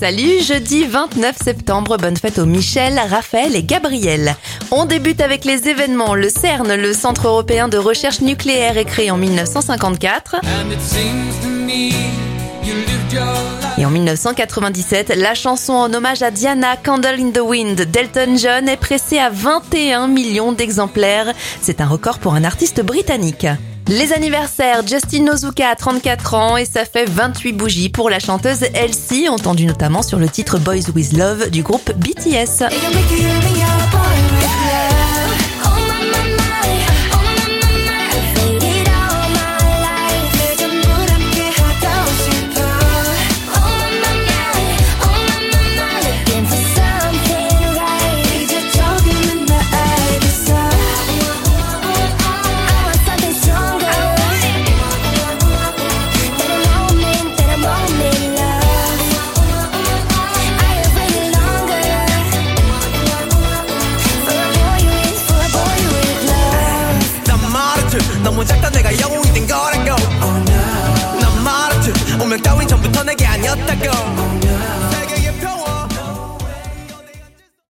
Salut, jeudi 29 septembre, bonne fête aux Michel, Raphaël et Gabriel. On débute avec les événements. Le CERN, le Centre européen de recherche nucléaire, est créé en 1954. Et en 1997, la chanson en hommage à Diana, Candle in the Wind, d'Elton John est pressée à 21 millions d'exemplaires. C'est un record pour un artiste britannique. Les anniversaires, Justin Nozuka a 34 ans et ça fait 28 bougies pour la chanteuse Elsie, entendue notamment sur le titre Boys With Love du groupe BTS. 너무 작다 내가 영웅이 된 거라고. 난 말했지 운명 따윈 전부터 내게 아니었다고